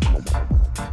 Música